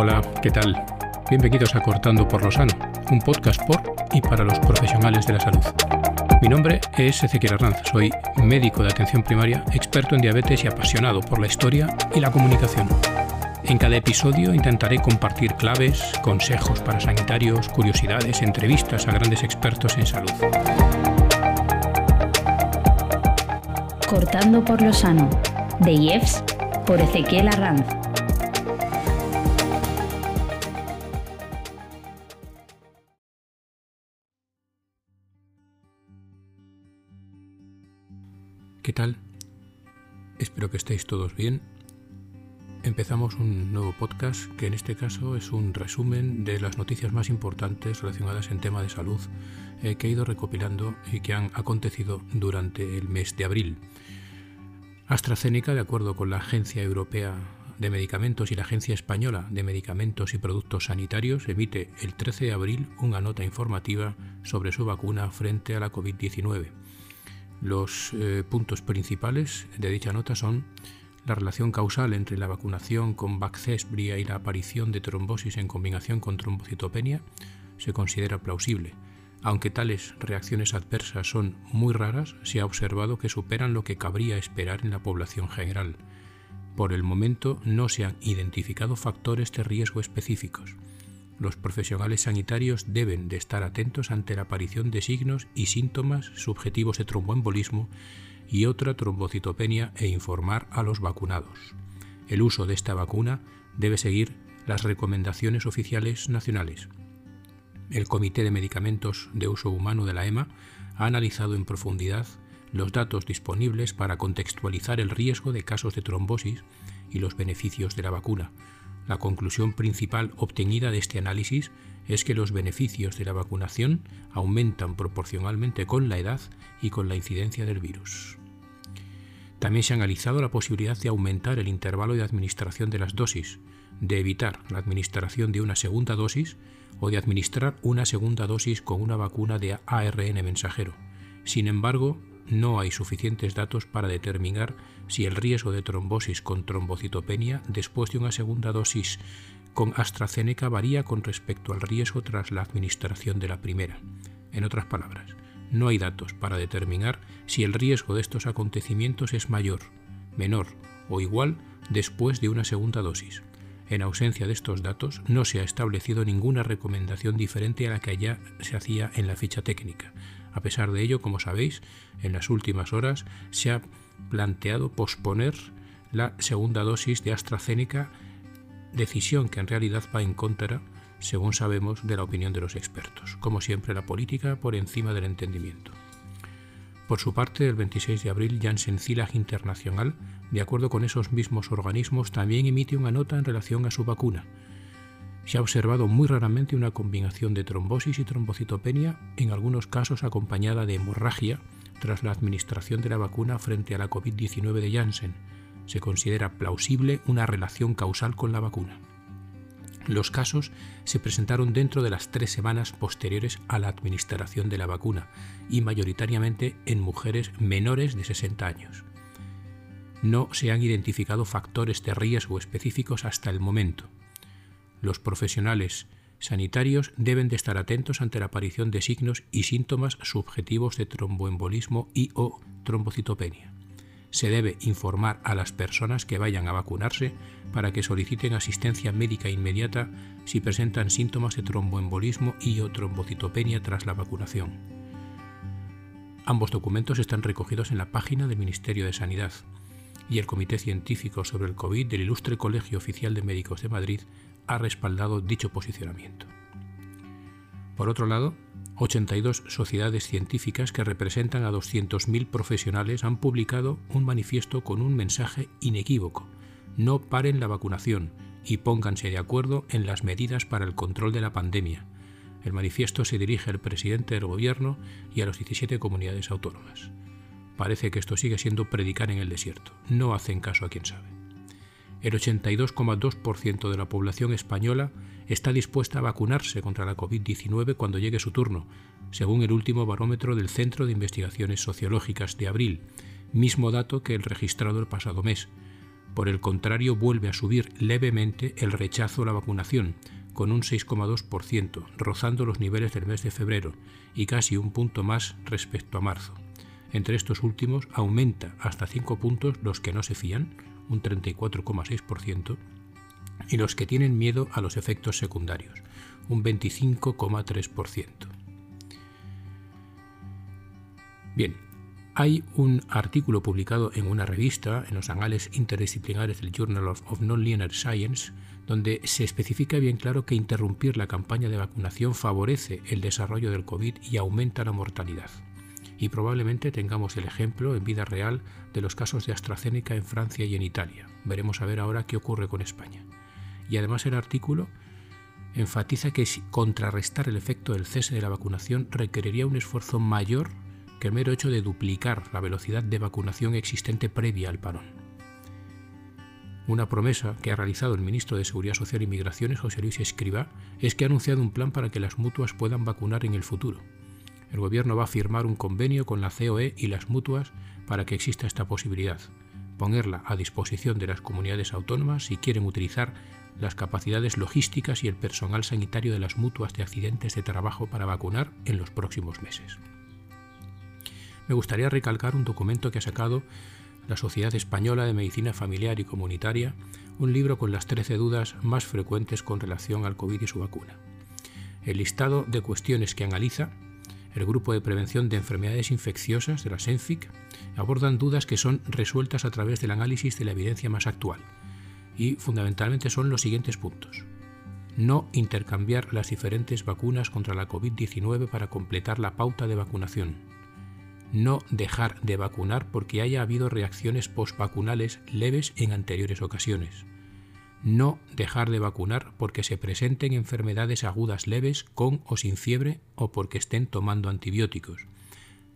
Hola, ¿qué tal? Bienvenidos a Cortando por lo Sano, un podcast por y para los profesionales de la salud. Mi nombre es Ezequiel Arranz, soy médico de atención primaria, experto en diabetes y apasionado por la historia y la comunicación. En cada episodio intentaré compartir claves, consejos para sanitarios, curiosidades, entrevistas a grandes expertos en salud. Cortando por lo sano, de IEFS por Ezequiel Arranz. Espero que estéis todos bien. Empezamos un nuevo podcast que en este caso es un resumen de las noticias más importantes relacionadas en tema de salud eh, que he ido recopilando y que han acontecido durante el mes de abril. AstraZeneca, de acuerdo con la Agencia Europea de Medicamentos y la Agencia Española de Medicamentos y Productos Sanitarios, emite el 13 de abril una nota informativa sobre su vacuna frente a la COVID-19 los eh, puntos principales de dicha nota son la relación causal entre la vacunación con Baccesbria y la aparición de trombosis en combinación con trombocitopenia se considera plausible. Aunque tales reacciones adversas son muy raras, se ha observado que superan lo que cabría esperar en la población general. Por el momento no se han identificado factores de riesgo específicos los profesionales sanitarios deben de estar atentos ante la aparición de signos y síntomas subjetivos de tromboembolismo y otra trombocitopenia e informar a los vacunados. El uso de esta vacuna debe seguir las recomendaciones oficiales nacionales. El Comité de Medicamentos de Uso Humano de la EMA ha analizado en profundidad los datos disponibles para contextualizar el riesgo de casos de trombosis y los beneficios de la vacuna, la conclusión principal obtenida de este análisis es que los beneficios de la vacunación aumentan proporcionalmente con la edad y con la incidencia del virus. También se ha analizado la posibilidad de aumentar el intervalo de administración de las dosis, de evitar la administración de una segunda dosis o de administrar una segunda dosis con una vacuna de ARN mensajero. Sin embargo, no hay suficientes datos para determinar si el riesgo de trombosis con trombocitopenia después de una segunda dosis con AstraZeneca varía con respecto al riesgo tras la administración de la primera. En otras palabras, no hay datos para determinar si el riesgo de estos acontecimientos es mayor, menor o igual después de una segunda dosis. En ausencia de estos datos, no se ha establecido ninguna recomendación diferente a la que ya se hacía en la ficha técnica, a pesar de ello, como sabéis, en las últimas horas se ha planteado posponer la segunda dosis de AstraZeneca, decisión que en realidad va en contra, según sabemos, de la opinión de los expertos. Como siempre, la política por encima del entendimiento. Por su parte, el 26 de abril, Janssen Zilag Internacional, de acuerdo con esos mismos organismos, también emite una nota en relación a su vacuna, se ha observado muy raramente una combinación de trombosis y trombocitopenia, en algunos casos acompañada de hemorragia, tras la administración de la vacuna frente a la COVID-19 de Janssen. Se considera plausible una relación causal con la vacuna. Los casos se presentaron dentro de las tres semanas posteriores a la administración de la vacuna y mayoritariamente en mujeres menores de 60 años. No se han identificado factores de riesgo específicos hasta el momento los profesionales sanitarios deben de estar atentos ante la aparición de signos y síntomas subjetivos de tromboembolismo y o trombocitopenia. Se debe informar a las personas que vayan a vacunarse para que soliciten asistencia médica inmediata si presentan síntomas de tromboembolismo y o trombocitopenia tras la vacunación. Ambos documentos están recogidos en la página del Ministerio de Sanidad y el Comité Científico sobre el COVID del Ilustre Colegio Oficial de Médicos de Madrid ha respaldado dicho posicionamiento. Por otro lado, 82 sociedades científicas que representan a 200.000 profesionales han publicado un manifiesto con un mensaje inequívoco. No paren la vacunación y pónganse de acuerdo en las medidas para el control de la pandemia. El manifiesto se dirige al presidente del gobierno y a las 17 comunidades autónomas. Parece que esto sigue siendo predicar en el desierto. No hacen caso a quien sabe el 82,2% de la población española está dispuesta a vacunarse contra la COVID-19 cuando llegue su turno, según el último barómetro del Centro de Investigaciones Sociológicas de abril, mismo dato que el registrado el pasado mes. Por el contrario, vuelve a subir levemente el rechazo a la vacunación, con un 6,2%, rozando los niveles del mes de febrero y casi un punto más respecto a marzo. Entre estos últimos aumenta hasta 5 puntos los que no se fían, un 34,6%, y los que tienen miedo a los efectos secundarios, un 25,3%. Bien, hay un artículo publicado en una revista, en los anales interdisciplinares del Journal of, Nonlinear Science, donde se especifica bien claro que interrumpir la campaña de vacunación favorece el desarrollo del COVID y aumenta la mortalidad. Y probablemente tengamos el ejemplo en vida real de los casos de AstraZeneca en Francia y en Italia. Veremos a ver ahora qué ocurre con España. Y además el artículo enfatiza que contrarrestar el efecto del cese de la vacunación requeriría un esfuerzo mayor que el mero hecho de duplicar la velocidad de vacunación existente previa al parón. Una promesa que ha realizado el ministro de Seguridad Social y Migraciones, José Luis Escribá, es que ha anunciado un plan para que las mutuas puedan vacunar en el futuro. El Gobierno va a firmar un convenio con la COE y las mutuas para que exista esta posibilidad, ponerla a disposición de las comunidades autónomas si quieren utilizar las capacidades logísticas y el personal sanitario de las mutuas de accidentes de trabajo para vacunar en los próximos meses. Me gustaría recalcar un documento que ha sacado la Sociedad Española de Medicina Familiar y Comunitaria, un libro con las 13 dudas más frecuentes con relación al COVID y su vacuna. El listado de cuestiones que analiza el Grupo de Prevención de Enfermedades Infecciosas de la SENFIC abordan dudas que son resueltas a través del análisis de la evidencia más actual y fundamentalmente son los siguientes puntos. No intercambiar las diferentes vacunas contra la COVID-19 para completar la pauta de vacunación no dejar de vacunar porque haya habido reacciones postvacunales leves en anteriores ocasiones. No dejar de vacunar porque se presenten enfermedades agudas leves con o sin fiebre o porque estén tomando antibióticos.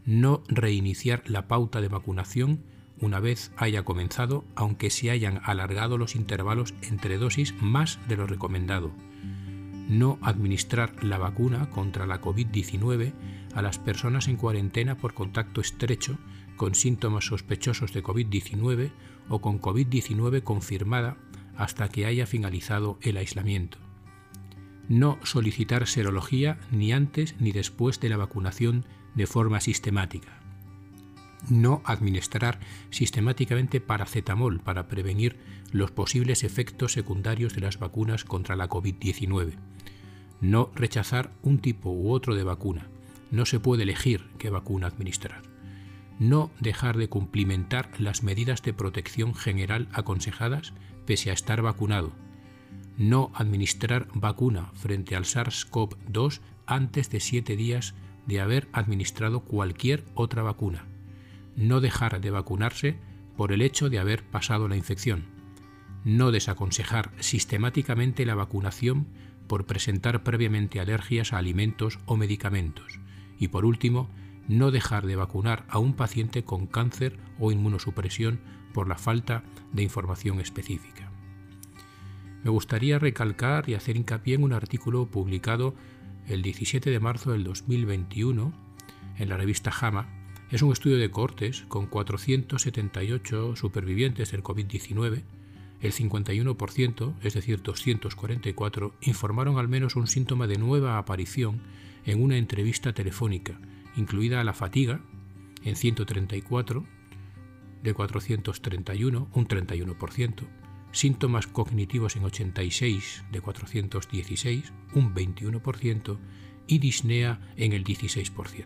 No reiniciar la pauta de vacunación una vez haya comenzado, aunque se hayan alargado los intervalos entre dosis más de lo recomendado. No administrar la vacuna contra la COVID-19 a las personas en cuarentena por contacto estrecho con síntomas sospechosos de COVID-19 o con COVID-19 confirmada hasta que haya finalizado el aislamiento. No solicitar serología ni antes ni después de la vacunación de forma sistemática. No administrar sistemáticamente paracetamol para prevenir los posibles efectos secundarios de las vacunas contra la COVID-19. No rechazar un tipo u otro de vacuna no se puede elegir qué vacuna administrar. No dejar de cumplimentar las medidas de protección general aconsejadas pese a estar vacunado. No administrar vacuna frente al SARS-CoV-2 antes de siete días de haber administrado cualquier otra vacuna. No dejar de vacunarse por el hecho de haber pasado la infección. No desaconsejar sistemáticamente la vacunación por presentar previamente alergias a alimentos o medicamentos y por último, no dejar de vacunar a un paciente con cáncer o inmunosupresión por la falta de información específica. Me gustaría recalcar y hacer hincapié en un artículo publicado el 17 de marzo del 2021 en la revista JAMA. Es un estudio de cortes con 478 supervivientes del COVID-19. El 51%, es decir, 244, informaron al menos un síntoma de nueva aparición en una entrevista telefónica, incluida la fatiga, en 134 de 431, un 31%, síntomas cognitivos en 86 de 416, un 21%, y disnea en el 16%.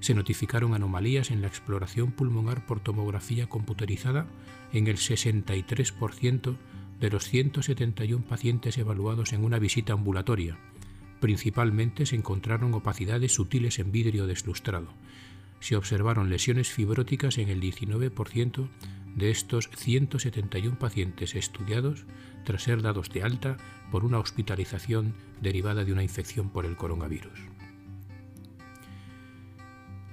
Se notificaron anomalías en la exploración pulmonar por tomografía computerizada en el 63% de los 171 pacientes evaluados en una visita ambulatoria, Principalmente se encontraron opacidades sutiles en vidrio deslustrado. Se observaron lesiones fibróticas en el 19% de estos 171 pacientes estudiados tras ser dados de alta por una hospitalización derivada de una infección por el coronavirus.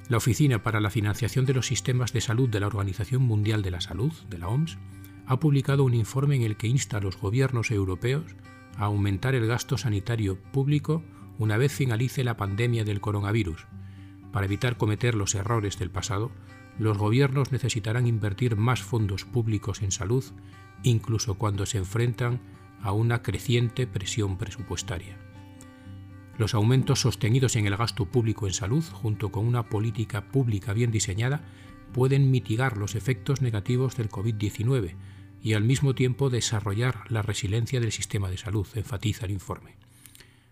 La Oficina para la Financiación de los Sistemas de Salud de la Organización Mundial de la Salud, de la OMS, ha publicado un informe en el que insta a los gobiernos europeos aumentar el gasto sanitario público una vez finalice la pandemia del coronavirus. Para evitar cometer los errores del pasado, los gobiernos necesitarán invertir más fondos públicos en salud incluso cuando se enfrentan a una creciente presión presupuestaria. Los aumentos sostenidos en el gasto público en salud, junto con una política pública bien diseñada, pueden mitigar los efectos negativos del COVID-19 y al mismo tiempo desarrollar la resiliencia del sistema de salud, enfatiza el informe.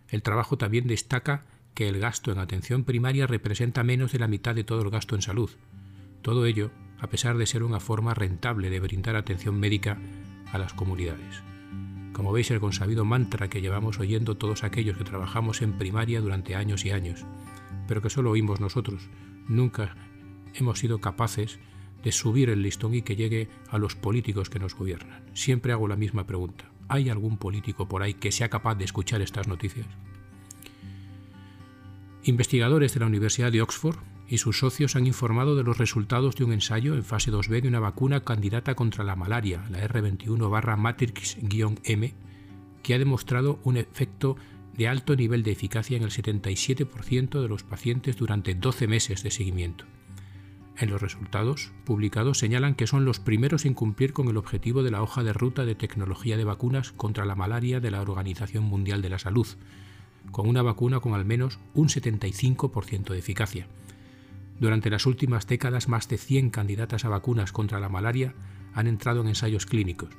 El trabajo también destaca que el gasto en atención primaria representa menos de la mitad de todo el gasto en salud. Todo ello a pesar de ser una forma rentable de brindar atención médica a las comunidades. Como veis, el consabido mantra que llevamos oyendo todos aquellos que trabajamos en primaria durante años y años, pero que solo oímos nosotros, nunca hemos sido capaces de subir el listón y que llegue a los políticos que nos gobiernan. Siempre hago la misma pregunta. ¿Hay algún político por ahí que sea capaz de escuchar estas noticias? Investigadores de la Universidad de Oxford y sus socios han informado de los resultados de un ensayo en fase 2B de una vacuna candidata contra la malaria, la R21-Matrix-M, que ha demostrado un efecto de alto nivel de eficacia en el 77% de los pacientes durante 12 meses de seguimiento. En los resultados publicados señalan que son los primeros en cumplir con el objetivo de la hoja de ruta de tecnología de vacunas contra la malaria de la Organización Mundial de la Salud, con una vacuna con al menos un 75% de eficacia. Durante las últimas décadas, más de 100 candidatas a vacunas contra la malaria han entrado en ensayos clínicos.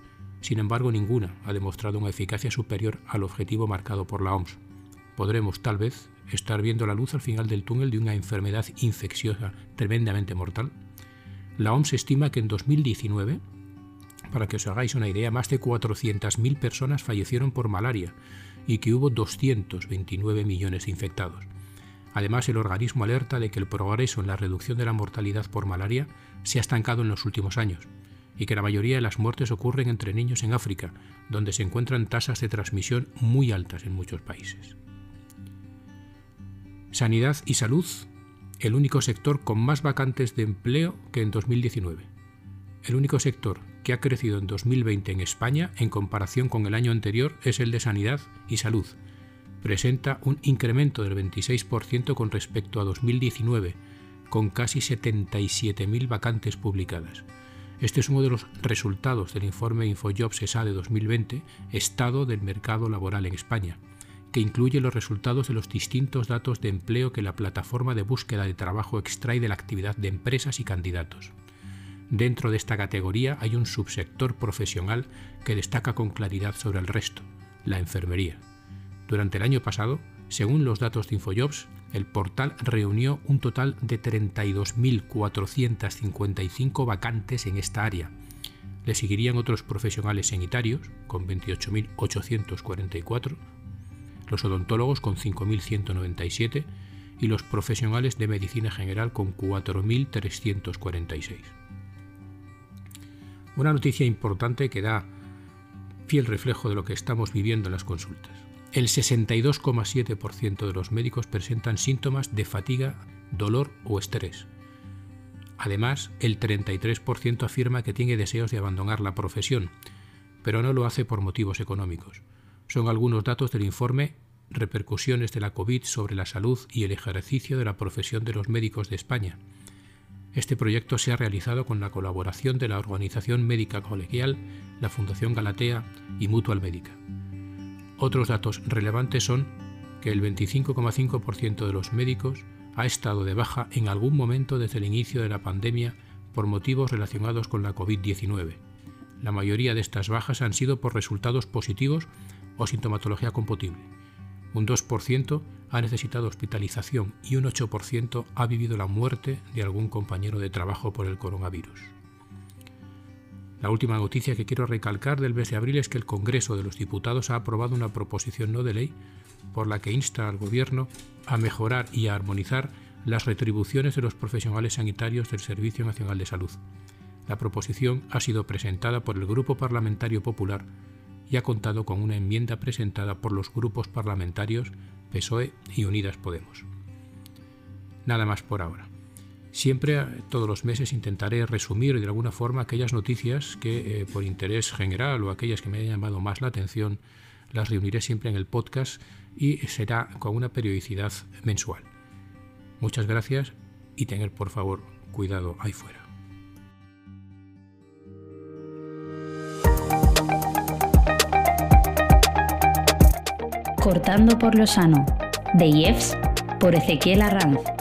Sin embargo, ninguna ha demostrado una eficacia superior al objetivo marcado por la OMS. Podremos, tal vez, estar viendo la luz al final del túnel de una enfermedad infecciosa tremendamente mortal? La OMS estima que en 2019, para que os hagáis una idea, más de 400.000 personas fallecieron por malaria y que hubo 229 millones de infectados. Además, el organismo alerta de que el progreso en la reducción de la mortalidad por malaria se ha estancado en los últimos años y que la mayoría de las muertes ocurren entre niños en África, donde se encuentran tasas de transmisión muy altas en muchos países. Sanidad y salud, el único sector con más vacantes de empleo que en 2019. El único sector que ha crecido en 2020 en España en comparación con el año anterior es el de sanidad y salud. Presenta un incremento del 26% con respecto a 2019, con casi 77.000 vacantes publicadas. Este es uno de los resultados del informe InfoJobs ESA de 2020, Estado del Mercado Laboral en España que incluye los resultados de los distintos datos de empleo que la plataforma de búsqueda de trabajo extrae de la actividad de empresas y candidatos. Dentro de esta categoría hay un subsector profesional que destaca con claridad sobre el resto, la enfermería. Durante el año pasado, según los datos de Infojobs, el portal reunió un total de 32.455 vacantes en esta área. Le seguirían otros profesionales sanitarios, con 28.844, los odontólogos con 5.197 y los profesionales de medicina general con 4.346. Una noticia importante que da fiel reflejo de lo que estamos viviendo en las consultas. El 62,7% de los médicos presentan síntomas de fatiga, dolor o estrés. Además, el 33% afirma que tiene deseos de abandonar la profesión, pero no lo hace por motivos económicos. Son algunos datos del informe Repercusiones de la COVID sobre la salud y el ejercicio de la profesión de los médicos de España. Este proyecto se ha realizado con la colaboración de la Organización Médica Colegial, la Fundación Galatea y Mutual Médica. Otros datos relevantes son que el 25,5% de los médicos ha estado de baja en algún momento desde el inicio de la pandemia por motivos relacionados con la COVID-19. La mayoría de estas bajas han sido por resultados positivos o sintomatología compatible. Un 2% ha necesitado hospitalización y un 8% ha vivido la muerte de algún compañero de trabajo por el coronavirus. La última noticia que quiero recalcar del mes de abril es que el Congreso de los Diputados ha aprobado una proposición no de ley por la que insta al Gobierno a mejorar y a armonizar las retribuciones de los profesionales sanitarios del Servicio Nacional de Salud. La proposición ha sido presentada por el Grupo Parlamentario Popular y ha contado con una enmienda presentada por los grupos parlamentarios PSOE y Unidas Podemos. Nada más por ahora. Siempre, todos los meses, intentaré resumir de alguna forma aquellas noticias que, eh, por interés general o aquellas que me hayan llamado más la atención, las reuniré siempre en el podcast y será con una periodicidad mensual. Muchas gracias y tener por favor cuidado ahí fuera. Cortando por lo sano, de IEFS por Ezequiel Arranz.